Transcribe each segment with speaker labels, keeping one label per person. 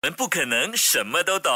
Speaker 1: 我们不可能什么都懂，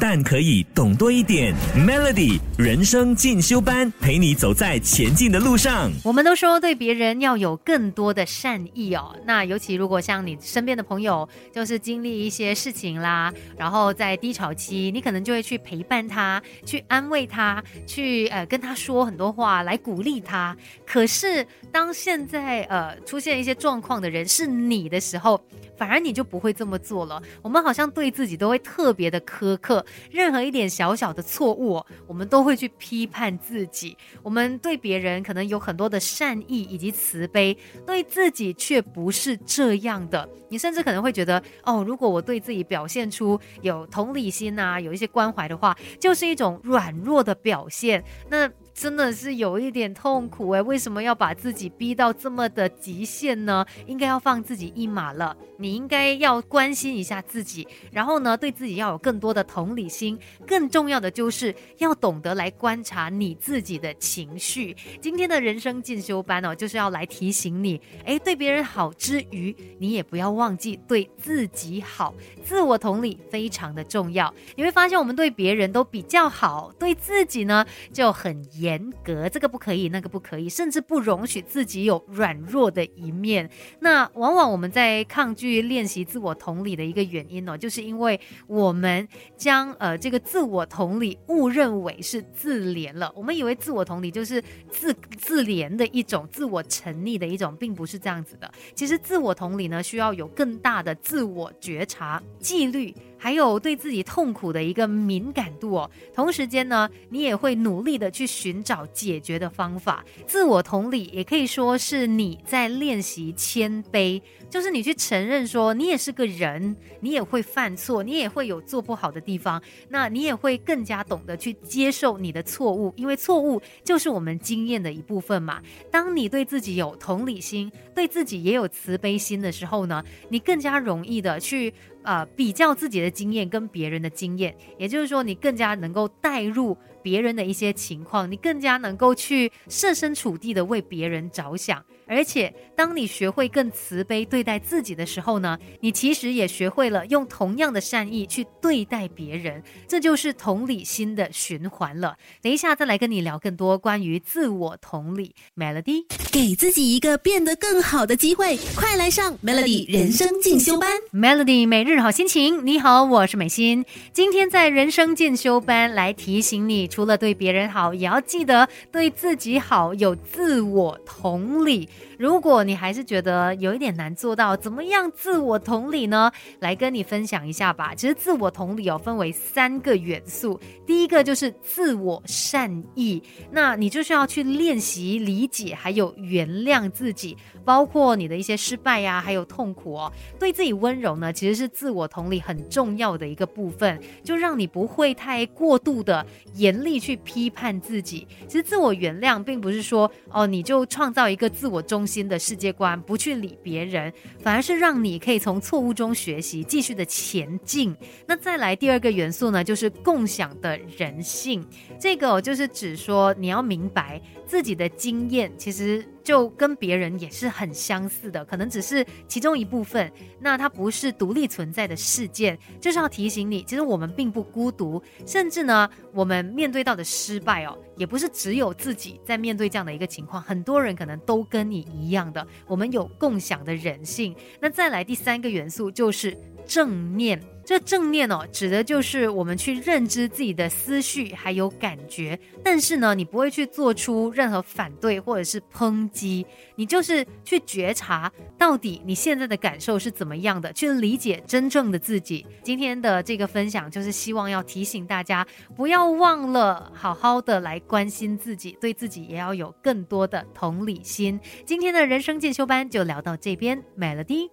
Speaker 1: 但可以懂多一点。Melody 人生进修班，陪你走在前进的路上。
Speaker 2: 我们都说对别人要有更多的善意哦。那尤其如果像你身边的朋友，就是经历一些事情啦，然后在低潮期，你可能就会去陪伴他，去安慰他，去呃跟他说很多话来鼓励他。可是当现在呃出现一些状况的人是你的时候，反而你就不会这么做了。我们好像。对自己都会特别的苛刻，任何一点小小的错误，我们都会去批判自己。我们对别人可能有很多的善意以及慈悲，对自己却不是这样的。你甚至可能会觉得，哦，如果我对自己表现出有同理心啊，有一些关怀的话，就是一种软弱的表现。那。真的是有一点痛苦哎，为什么要把自己逼到这么的极限呢？应该要放自己一马了。你应该要关心一下自己，然后呢，对自己要有更多的同理心。更重要的就是要懂得来观察你自己的情绪。今天的人生进修班哦，就是要来提醒你，哎，对别人好之余，你也不要忘记对自己好。自我同理非常的重要。你会发现，我们对别人都比较好，对自己呢就很。严格，这个不可以，那个不可以，甚至不容许自己有软弱的一面。那往往我们在抗拒练习自我同理的一个原因呢，就是因为我们将呃这个自我同理误认为是自怜了。我们以为自我同理就是自自怜的一种，自我沉溺的一种，并不是这样子的。其实自我同理呢，需要有更大的自我觉察、纪律。还有对自己痛苦的一个敏感度哦，同时间呢，你也会努力的去寻找解决的方法。自我同理也可以说是你在练习谦卑，就是你去承认说你也是个人，你也会犯错，你也会有做不好的地方，那你也会更加懂得去接受你的错误，因为错误就是我们经验的一部分嘛。当你对自己有同理心，对自己也有慈悲心的时候呢，你更加容易的去。呃，比较自己的经验跟别人的经验，也就是说，你更加能够带入别人的一些情况，你更加能够去设身处地的为别人着想。而且，当你学会更慈悲对待自己的时候呢，你其实也学会了用同样的善意去对待别人，这就是同理心的循环了。等一下再来跟你聊更多关于自我同理。Melody，
Speaker 3: 给自己一个变得更好的机会，快来上 Melody 人生进修班。
Speaker 2: Melody 每日好心情，你好，我是美心。今天在人生进修班来提醒你，除了对别人好，也要记得对自己好，有自我同理。如果你还是觉得有一点难做到，怎么样自我同理呢？来跟你分享一下吧。其实自我同理哦，分为三个元素。第一个就是自我善意，那你就需要去练习理解，还有原谅自己，包括你的一些失败呀，还有痛苦哦。对自己温柔呢，其实是自我同理很重要的一个部分，就让你不会太过度的严力去批判自己。其实自我原谅并不是说哦，你就创造一个自我。中心的世界观，不去理别人，反而是让你可以从错误中学习，继续的前进。那再来第二个元素呢，就是共享的人性。这个就是指说，你要明白自己的经验，其实。就跟别人也是很相似的，可能只是其中一部分。那它不是独立存在的事件，就是要提醒你，其实我们并不孤独。甚至呢，我们面对到的失败哦，也不是只有自己在面对这样的一个情况，很多人可能都跟你一样的。我们有共享的人性。那再来第三个元素就是正念。这正念哦，指的就是我们去认知自己的思绪还有感觉，但是呢，你不会去做出任何反对或者是抨击，你就是去觉察到底你现在的感受是怎么样的，去理解真正的自己。今天的这个分享就是希望要提醒大家，不要忘了好好的来关心自己，对自己也要有更多的同理心。今天的人生进修班就聊到这边，Melody。